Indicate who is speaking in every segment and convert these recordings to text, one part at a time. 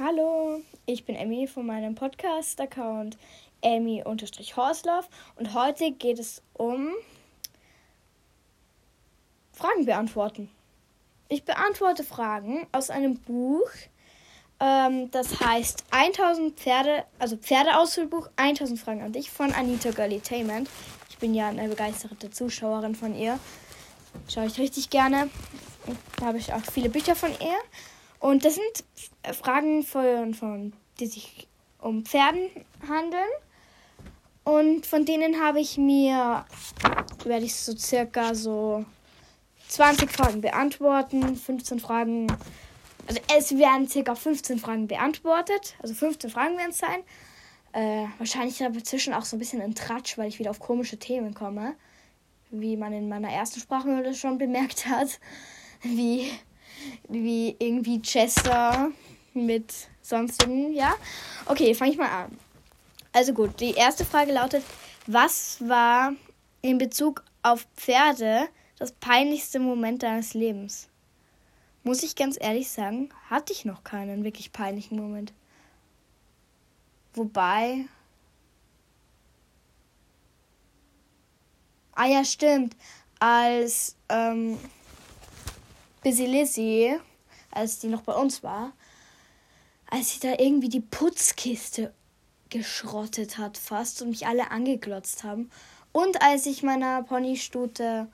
Speaker 1: Hallo, ich bin Emmy von meinem Podcast-Account Emmy-Horslauf und heute geht es um Fragen beantworten. Ich beantworte Fragen aus einem Buch, ähm, das heißt 1000 Pferde, also Pferdeausfüllbuch 1000 Fragen an dich von Anita Girlytainment. Ich bin ja eine begeisterte Zuschauerin von ihr. Schaue ich richtig gerne. Da habe ich auch viele Bücher von ihr. Und das sind Fragen von, von die sich um Pferden handeln. Und von denen habe ich mir, werde ich so circa so 20 Fragen beantworten, 15 Fragen, also es werden circa 15 Fragen beantwortet, also 15 Fragen werden es sein. Äh, wahrscheinlich aber zwischen auch so ein bisschen ein Tratsch, weil ich wieder auf komische Themen komme, wie man in meiner ersten Sprachmühle schon bemerkt hat, wie wie irgendwie Chester mit sonstigen, ja? Okay, fange ich mal an. Also gut, die erste Frage lautet, was war in Bezug auf Pferde das peinlichste Moment deines Lebens? Muss ich ganz ehrlich sagen, hatte ich noch keinen wirklich peinlichen Moment. Wobei. Ah ja, stimmt. Als ähm, Busy Lizzie, als die noch bei uns war, als sie da irgendwie die Putzkiste geschrottet hat fast und mich alle angeglotzt haben. Und als ich meiner Ponystute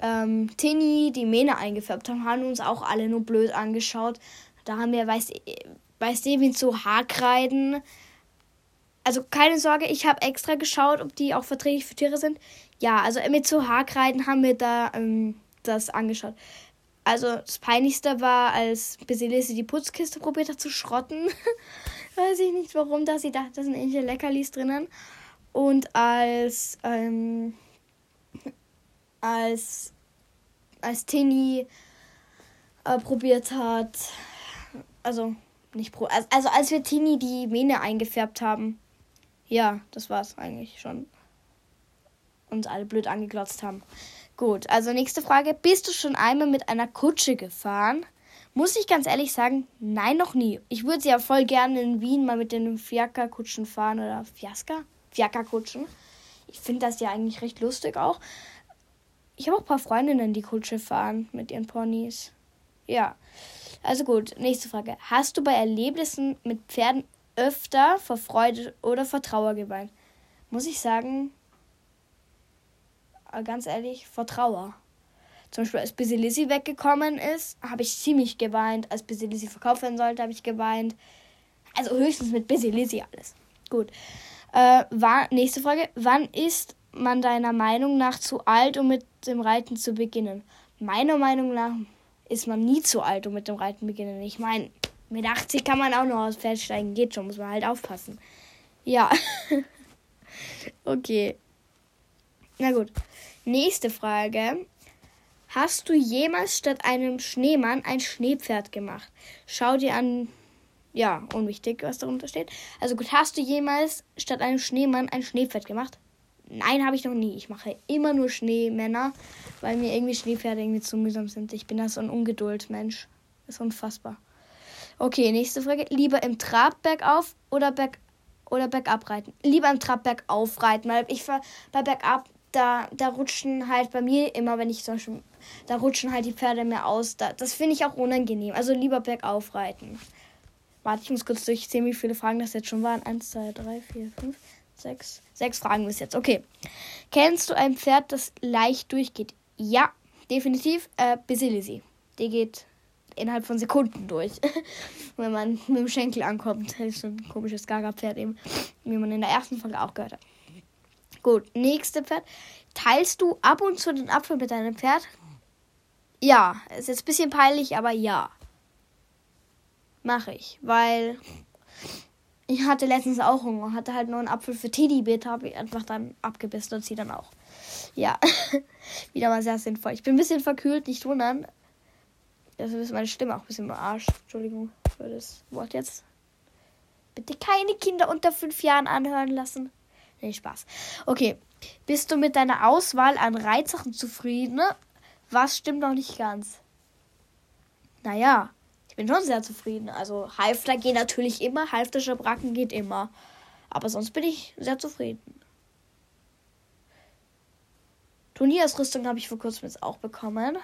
Speaker 1: ähm, Tini die Mähne eingefärbt haben, haben uns auch alle nur blöd angeschaut. Da haben wir, weiß, weiß Devin so Haarkreiden. Also keine Sorge, ich habe extra geschaut, ob die auch verträglich für Tiere sind. Ja, also mit so Haarkreiden haben wir da ähm, das angeschaut. Also das Peinlichste war, als Basilisi die Putzkiste probiert hat zu schrotten. Weiß ich nicht warum, dass sie dachte, da sind irgendwelche Leckerlis drinnen. Und als, ähm, als, als Tini äh, probiert hat, also nicht pro, also, also als wir Tini die Mähne eingefärbt haben. Ja, das war's eigentlich schon. Uns alle blöd angeglotzt haben. Gut, also nächste Frage. Bist du schon einmal mit einer Kutsche gefahren? Muss ich ganz ehrlich sagen, nein, noch nie. Ich würde sie ja voll gerne in Wien mal mit den Fiakerkutschen fahren oder Fiaska? Fiakerkutschen. Ich finde das ja eigentlich recht lustig auch. Ich habe auch ein paar Freundinnen, die Kutsche fahren mit ihren Ponys. Ja. Also gut, nächste Frage. Hast du bei Erlebnissen mit Pferden öfter vor Freude oder vor Trauer geweint? Muss ich sagen, äh, ganz ehrlich, vor Trauer. Zum Beispiel, als Busy Lizzy weggekommen ist, habe ich ziemlich geweint. Als Busy Lizzy verkauft werden sollte, habe ich geweint. Also höchstens mit Busy Lizzy alles. Gut. Äh, war, nächste Frage. Wann ist man deiner Meinung nach zu alt, um mit dem Reiten zu beginnen? Meiner Meinung nach ist man nie zu alt, um mit dem Reiten zu beginnen. Ich meine, mit 80 kann man auch noch aufs Pferd steigen. Geht schon, muss man halt aufpassen. Ja. okay. Na gut. Nächste Frage. Hast du jemals statt einem Schneemann ein Schneepferd gemacht? Schau dir an. Ja, unwichtig, was darunter steht. Also gut, hast du jemals statt einem Schneemann ein Schneepferd gemacht? Nein, habe ich noch nie. Ich mache immer nur Schneemänner, weil mir irgendwie Schneepferde irgendwie zu mühsam sind. Ich bin da so ein Ungeduldsmensch. Ist unfassbar. Okay, nächste Frage. Lieber im Trab bergauf oder berg oder bergab reiten? Lieber im Trab bergauf reiten, weil ich bei bergab da, da rutschen halt bei mir immer, wenn ich zum Beispiel, da rutschen halt die Pferde mehr aus. Da, das finde ich auch unangenehm. Also lieber bergauf reiten. Warte, ich muss kurz durchzählen, wie viele Fragen das jetzt schon waren. Eins, zwei, drei, vier, fünf, sechs. Sechs Fragen bis jetzt. Okay. Kennst du ein Pferd, das leicht durchgeht? Ja, definitiv. Äh, Basilisi. Die geht innerhalb von Sekunden durch. wenn man mit dem Schenkel ankommt. Das ist so ein komisches Gaga-Pferd eben, wie man in der ersten Folge auch gehört hat. Gut, nächste Pferd. Teilst du ab und zu den Apfel mit deinem Pferd? Ja, ist jetzt ein bisschen peinlich, aber ja. Mache ich, weil ich hatte letztens auch Hunger, hatte halt nur einen Apfel für Teddybär, habe ich einfach dann abgebissen und sie dann auch. Ja, wieder mal sehr sinnvoll. Ich bin ein bisschen verkühlt, nicht wundern. Das ist meine Stimme auch ein bisschen im Arsch. Entschuldigung für das Wort jetzt. Bitte keine Kinder unter fünf Jahren anhören lassen. Nee, Spaß. Okay. Bist du mit deiner Auswahl an Reizsachen zufrieden? Was stimmt noch nicht ganz? Naja, ich bin schon sehr zufrieden. Also Halfter geht natürlich immer, Halfter Schabracken geht immer. Aber sonst bin ich sehr zufrieden. Turnierausrüstung habe ich vor kurzem jetzt auch bekommen.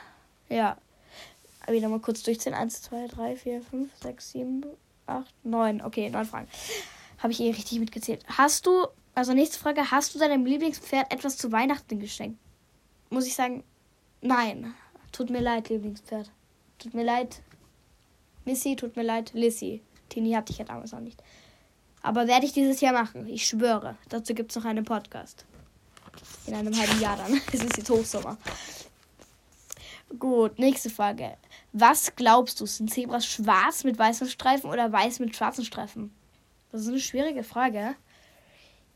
Speaker 1: Ja. Wieder mal kurz durchziehen. 1, 2, 3, 4, 5, 6, 7, 8, 9. Okay, 9 Fragen. Habe ich eh richtig mitgezählt. Hast du also nächste Frage, hast du deinem Lieblingspferd etwas zu Weihnachten geschenkt? Muss ich sagen, nein. Tut mir leid, Lieblingspferd. Tut mir leid, Missy, tut mir leid, Lissy. Tini hatte ich ja damals noch nicht. Aber werde ich dieses Jahr machen, ich schwöre. Dazu gibt es noch einen Podcast. In einem halben Jahr dann. Es ist jetzt Hochsommer. Gut, nächste Frage. Was glaubst du, sind Zebras schwarz mit weißen Streifen oder weiß mit schwarzen Streifen? Das ist eine schwierige Frage.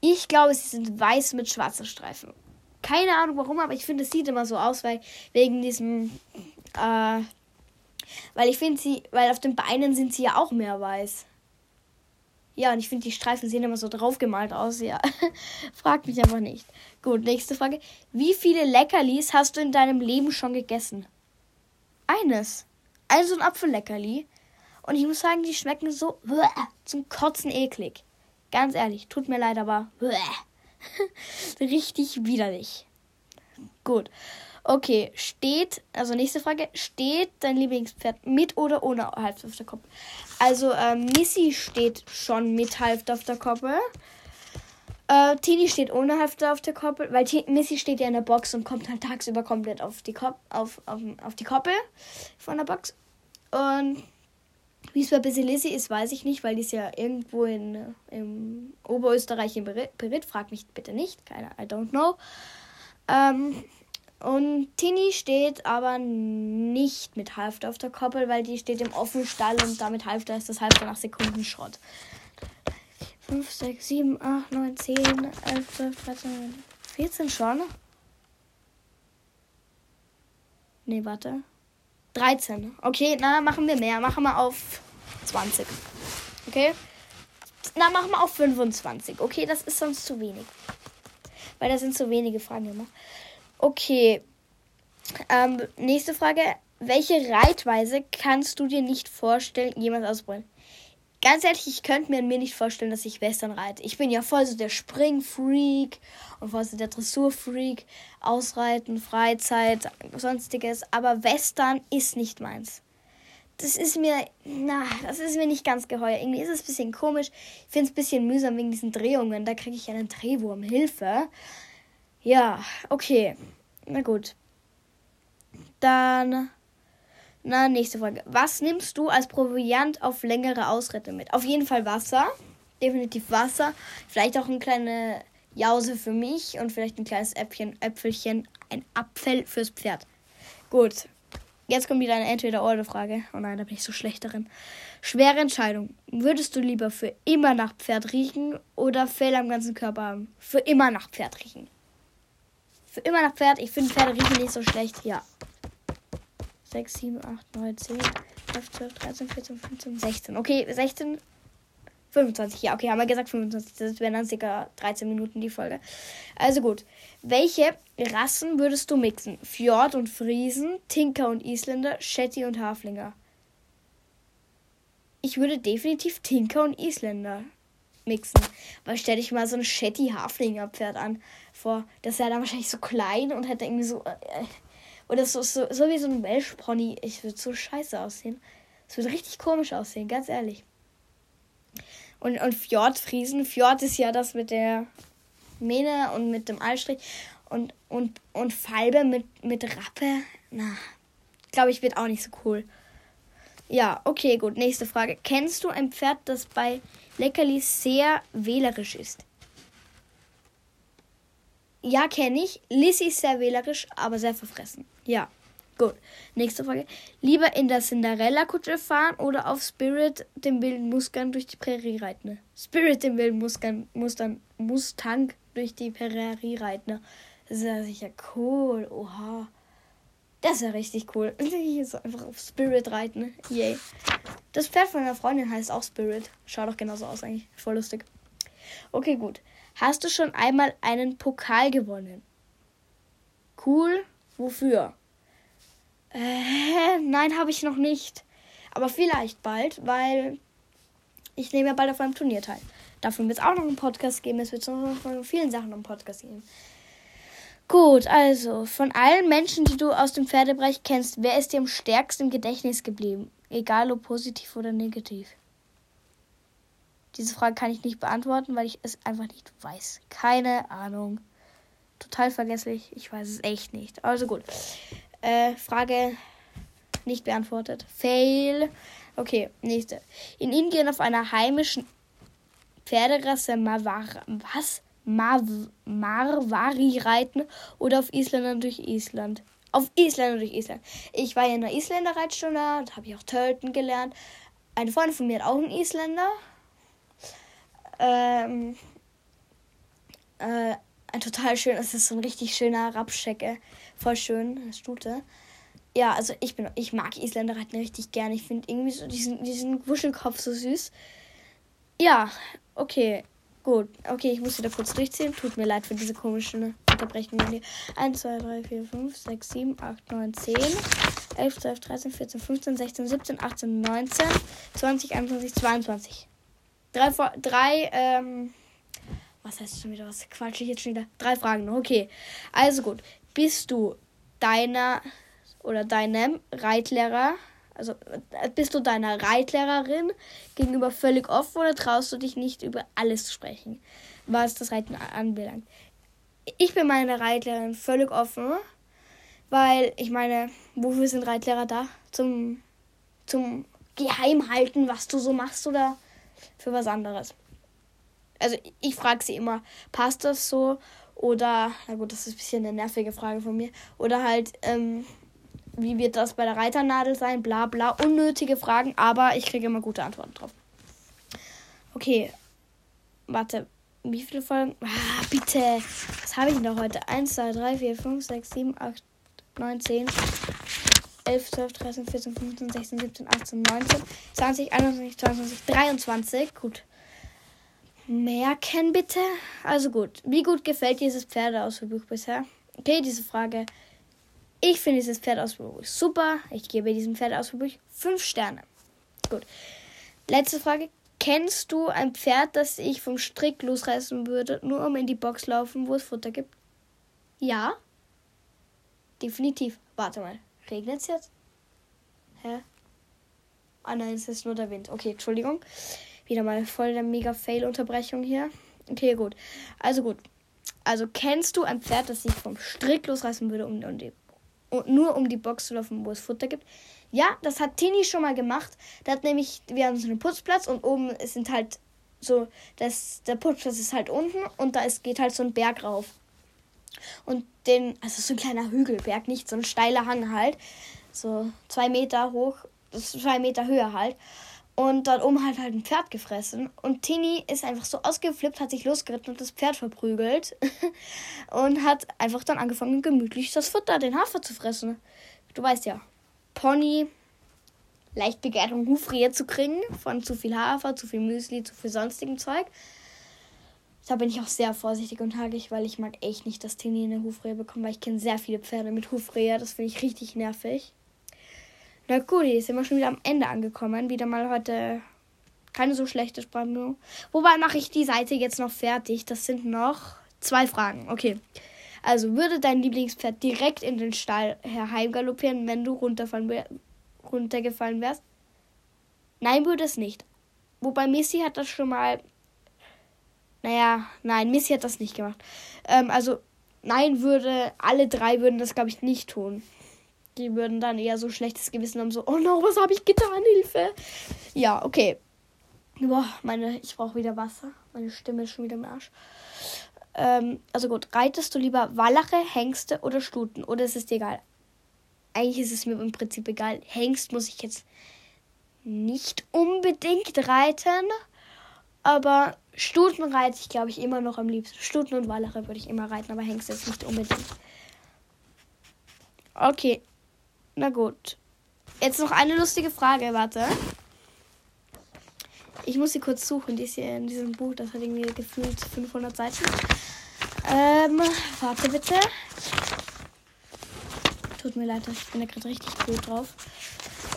Speaker 1: Ich glaube, sie sind weiß mit schwarzen Streifen. Keine Ahnung warum, aber ich finde, es sieht immer so aus, weil wegen diesem. Äh, weil ich finde sie, weil auf den Beinen sind sie ja auch mehr weiß. Ja, und ich finde, die Streifen sehen immer so draufgemalt aus. Ja, frag mich einfach nicht. Gut, nächste Frage. Wie viele Leckerlis hast du in deinem Leben schon gegessen? Eines. Also ein Apfelleckerli. Und ich muss sagen, die schmecken so zum Kotzen eklig. Ganz ehrlich, tut mir leid, aber richtig widerlich. Gut. Okay, steht, also nächste Frage, steht dein Lieblingspferd mit oder ohne auf der Halfterkoppe? Also ähm, Missy steht schon mit auf Halfterkoppe. Äh, Tini steht ohne Halfter auf der Koppel, weil T Missy steht ja in der Box und kommt halt tagsüber komplett auf die, Kop auf, auf, auf die Koppel von der Box. Und wie es bei Basilissi ist, weiß ich nicht, weil die ist ja irgendwo in, äh, in Oberösterreich in Berit. Frag mich bitte nicht. Keine, I don't know. Ähm, und Tini steht aber nicht mit Halfter auf der Koppel, weil die steht im offenen Stall und damit Halfter ist das Halfter nach Sekunden Schrott. 5, 6, 7, 8, 9, 10, 11, 12, 13, 14 schon. Nee, warte. 13. Okay, na, machen wir mehr. Machen wir auf 20. Okay? Na, machen wir auf 25. Okay, das ist sonst zu wenig. Weil da sind zu wenige Fragen immer. Okay. Ähm, nächste Frage. Welche Reitweise kannst du dir nicht vorstellen, jemals ausprobieren? Ganz ehrlich, ich könnte mir nicht vorstellen, dass ich Western reite. Ich bin ja voll so der Springfreak und voll so der Dressurfreak. Ausreiten, Freizeit, sonstiges. Aber Western ist nicht meins. Das ist mir, na, das ist mir nicht ganz geheuer. Irgendwie ist es ein bisschen komisch. Ich finde es ein bisschen mühsam wegen diesen Drehungen. Da kriege ich einen Drehwurm. Hilfe. Ja, okay. Na gut. Dann na, nächste Folge. Was nimmst du als Proviant auf längere Ausritte mit? Auf jeden Fall Wasser. Definitiv Wasser. Vielleicht auch eine kleine Jause für mich und vielleicht ein kleines Äpfchen, Äpfelchen, ein Apfel fürs Pferd. Gut. Jetzt kommt wieder eine Entweder-Oder-Frage. Oh nein, da bin ich so schlecht darin. Schwere Entscheidung. Würdest du lieber für immer nach Pferd riechen oder Fell am ganzen Körper haben? Für immer nach Pferd riechen. Für immer nach Pferd. Ich finde Pferde riechen nicht so schlecht. Ja. 6, 7, 8, 9, 10, 11, 12, 13, 14, 15, 16. Okay, 16, 25. Ja, okay, haben wir gesagt 25. Das wären dann circa 13 Minuten die Folge. Also gut. Welche Rassen würdest du mixen? Fjord und Friesen, Tinker und Isländer, Shetty und Haflinger. Ich würde definitiv Tinker und Isländer mixen. Weil stell dich mal so ein Shetty Haflinger Pferd an vor. Das wäre dann wahrscheinlich so klein und hätte irgendwie so äh, äh und das ist so, so wie so ein Welsh-Pony. Ich würde so scheiße aussehen. Es würde richtig komisch aussehen, ganz ehrlich. Und, und Fjordfriesen. Fjord ist ja das mit der Mähne und mit dem Allstrich. Und, und, und Falbe mit, mit Rappe. Na, glaube ich, wird auch nicht so cool. Ja, okay, gut. Nächste Frage. Kennst du ein Pferd, das bei Leckerlis sehr wählerisch ist? Ja, kenne ich. Lissy ist sehr wählerisch, aber sehr verfressen. Ja. Gut. Nächste Frage. Lieber in der Cinderella-Kutsche fahren oder auf Spirit, dem wilden Mustang, durch die Prärie reiten? Spirit, dem wilden Mustang, Mustang, Mustang durch die Prärie reiten. Das ist ja sicher cool. Oha. Das ist ja richtig cool. Ich so einfach auf Spirit reiten. Yay. Das Pferd von meiner Freundin heißt auch Spirit. Schaut doch genauso aus eigentlich. Voll lustig. Okay, gut. Hast du schon einmal einen Pokal gewonnen? Cool, wofür? Äh, nein, habe ich noch nicht. Aber vielleicht bald, weil ich nehme ja bald auf einem Turnier teil. Davon wird es auch noch einen Podcast geben. Es wird noch von vielen Sachen einen Podcast geben. Gut, also von allen Menschen, die du aus dem Pferdebereich kennst, wer ist dir am stärksten im Gedächtnis geblieben? Egal ob positiv oder negativ. Diese Frage kann ich nicht beantworten, weil ich es einfach nicht weiß. Keine Ahnung. Total vergesslich. Ich weiß es echt nicht. Also gut. Äh, Frage nicht beantwortet. Fail. Okay, nächste. In Indien auf einer heimischen Pferderasse Mavar was? Mar Marwari reiten oder auf Isländern durch Island. Auf Isländern durch Island. Ich war ja in der Isländer Reitstunde, da habe ich auch töten gelernt. Eine Freundin von mir hat auch einen Isländer, ähm, äh, ein total schön, es ist so ein richtig schöner Rapschecke. Voll schön, Stute. Ja, also ich bin, ich mag Isländer halt richtig gern. Ich finde irgendwie so diesen, diesen Wuschelkopf so süß. Ja, okay. Gut, okay, ich muss wieder kurz durchziehen. Tut mir leid für diese komischen Unterbrechungen hier. 1, 2, 3, 4, 5, 6, 7, 8, 9, 10, 11, 12, 13, 14, 15, 16, 17, 18, 19, 20, 21, 22. Drei, drei, ähm, was heißt schon wieder? Was quatsche ich jetzt schon wieder? Drei Fragen, okay. Also gut, bist du deiner oder deinem Reitlehrer, also äh, bist du deiner Reitlehrerin gegenüber völlig offen oder traust du dich nicht über alles zu sprechen, was das Reiten anbelangt? Ich bin meiner Reitlehrerin völlig offen, weil ich meine, wofür sind Reitlehrer da? Zum, zum Geheimhalten, was du so machst oder für was anderes. Also ich frage sie immer, passt das so? Oder, na gut, das ist ein bisschen eine nervige Frage von mir. Oder halt, ähm, wie wird das bei der Reiternadel sein? Bla bla. Unnötige Fragen, aber ich kriege immer gute Antworten drauf. Okay. Warte, wie viele Folgen? Ah, bitte. Was habe ich denn da heute? 1, 2, 3, 4, 5, 6, 7, 8, 9, 10. 11, 12, 13, 14, 15, 16, 17, 18, 19, 20, 21, 22, 23. Gut. Merken bitte. Also gut. Wie gut gefällt dieses Pferdeausflug bisher? Okay, diese Frage. Ich finde dieses Pferdeausflug super. Ich gebe diesem Pferdeausflug 5 Sterne. Gut. Letzte Frage. Kennst du ein Pferd, das ich vom Strick losreißen würde, nur um in die Box laufen, wo es Futter gibt? Ja. Definitiv. Warte mal. Regnet es jetzt? Hä? Ah nein, es ist nur der Wind. Okay, Entschuldigung. Wieder mal voll der mega Fail-Unterbrechung hier. Okay, gut. Also gut. Also kennst du ein Pferd, das sich vom Strick losreißen würde, um, um die, um, nur um die Box zu laufen, wo es Futter gibt? Ja, das hat Tini schon mal gemacht. Da hat nämlich, wir haben so einen Putzplatz und oben sind halt so, das, der Putzplatz ist halt unten und da ist, geht halt so ein Berg rauf. Und den, also so ein kleiner Hügelberg, nicht so ein steiler Hang halt. So zwei Meter hoch, zwei Meter Höhe halt. Und dort oben hat halt ein Pferd gefressen. Und Tini ist einfach so ausgeflippt, hat sich losgeritten und das Pferd verprügelt. und hat einfach dann angefangen, gemütlich das Futter, den Hafer zu fressen. Du weißt ja, Pony, leicht begehrt, um Hufrehe zu kriegen von zu viel Hafer, zu viel Müsli, zu viel sonstigem Zeug. Da bin ich auch sehr vorsichtig und hagig, weil ich mag echt nicht, dass Tini eine Hufrehe bekommt, weil ich kenne sehr viele Pferde mit Hufrehe. Das finde ich richtig nervig. Na gut, jetzt sind wir schon wieder am Ende angekommen. Wieder mal heute keine so schlechte Spannung. Wobei mache ich die Seite jetzt noch fertig. Das sind noch zwei Fragen. Okay. Also würde dein Lieblingspferd direkt in den Stall herheimgaloppieren, wenn du runtergefallen wärst? Nein, würde es nicht. Wobei Missy hat das schon mal naja, nein, Missy hat das nicht gemacht. Ähm, also, nein, würde, alle drei würden das, glaube ich, nicht tun. Die würden dann eher so schlechtes Gewissen haben, so, oh no, was habe ich getan? Hilfe! Ja, okay. Boah, meine, ich brauche wieder Wasser. Meine Stimme ist schon wieder im Arsch. Ähm, also gut, reitest du lieber Wallache, Hengste oder Stuten? Oder ist es dir egal? Eigentlich ist es mir im Prinzip egal. Hengst muss ich jetzt nicht unbedingt reiten. Aber Stuten reite ich, glaube ich, immer noch am liebsten. Stuten und Wallere würde ich immer reiten, aber Hengst jetzt nicht unbedingt. Okay. Na gut. Jetzt noch eine lustige Frage, warte. Ich muss sie kurz suchen. Die ist hier in diesem Buch, das hat irgendwie gefühlt 500 Seiten. Ähm, warte bitte. Tut mir leid, ich bin da gerade richtig blöd drauf.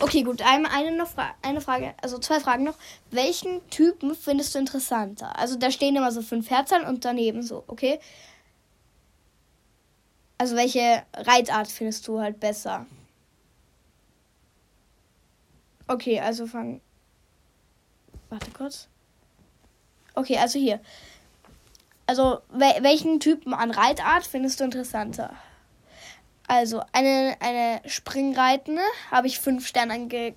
Speaker 1: Okay, gut. Eine, eine, Fra eine Frage, also zwei Fragen noch. Welchen Typen findest du interessanter? Also da stehen immer so fünf Herzern und daneben so, okay? Also welche Reitart findest du halt besser? Okay, also fang. Warte kurz. Okay, also hier. Also, welchen Typen an Reitart findest du interessanter? Also eine, eine Springreitende habe ich fünf Sterne ange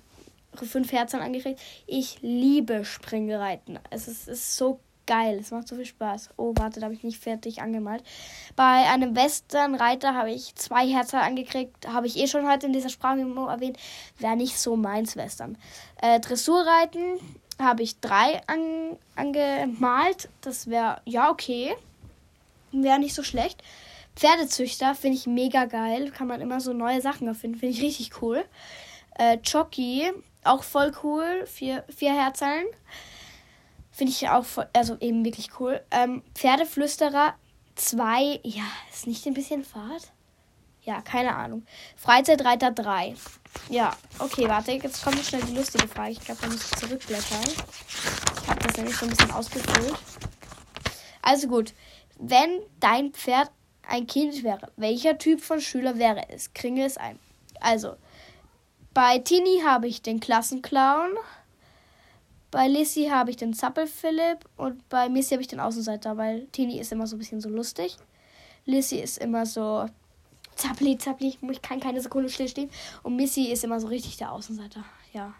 Speaker 1: fünf Herzen angekriegt. Ich liebe Springreiten. Es ist, ist so geil. Es macht so viel Spaß. Oh, warte, da habe ich nicht fertig angemalt. Bei einem Westernreiter habe ich zwei Herzen angekriegt. Habe ich eh schon heute in dieser Sprache erwähnt. Wäre nicht so meins Western. Äh, Dressurreiten habe ich drei an, angemalt. Das wäre, ja, okay. Wäre nicht so schlecht. Pferdezüchter finde ich mega geil. Kann man immer so neue Sachen erfinden. Finde ich richtig cool. Äh, Jockey, auch voll cool. Vier, vier Herzeilen. Finde ich auch voll, also eben wirklich cool. Ähm, Pferdeflüsterer 2. Ja, ist nicht ein bisschen Fahrt? Ja, keine Ahnung. Freizeitreiter 3. Ja, okay, warte. Jetzt kommt schnell die lustige Frage. Ich glaube, da muss ich zurückblättern. Ich habe das nämlich so ein bisschen ausgefüllt. Also gut. Wenn dein Pferd ein Kind wäre, welcher Typ von Schüler wäre es? Kringe es ein. Also, bei Tini habe ich den Klassenclown, bei Lissy habe ich den Zappelphilip und bei Missy habe ich den Außenseiter, weil Tini ist immer so ein bisschen so lustig. Lissy ist immer so Zappli, Zappli, ich kann keine Sekunde stillstehen. Und Missy ist immer so richtig der Außenseiter, ja.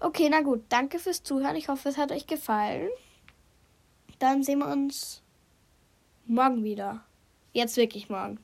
Speaker 1: Okay, na gut, danke fürs Zuhören. Ich hoffe, es hat euch gefallen. Dann sehen wir uns morgen wieder. Jetzt wirklich mal.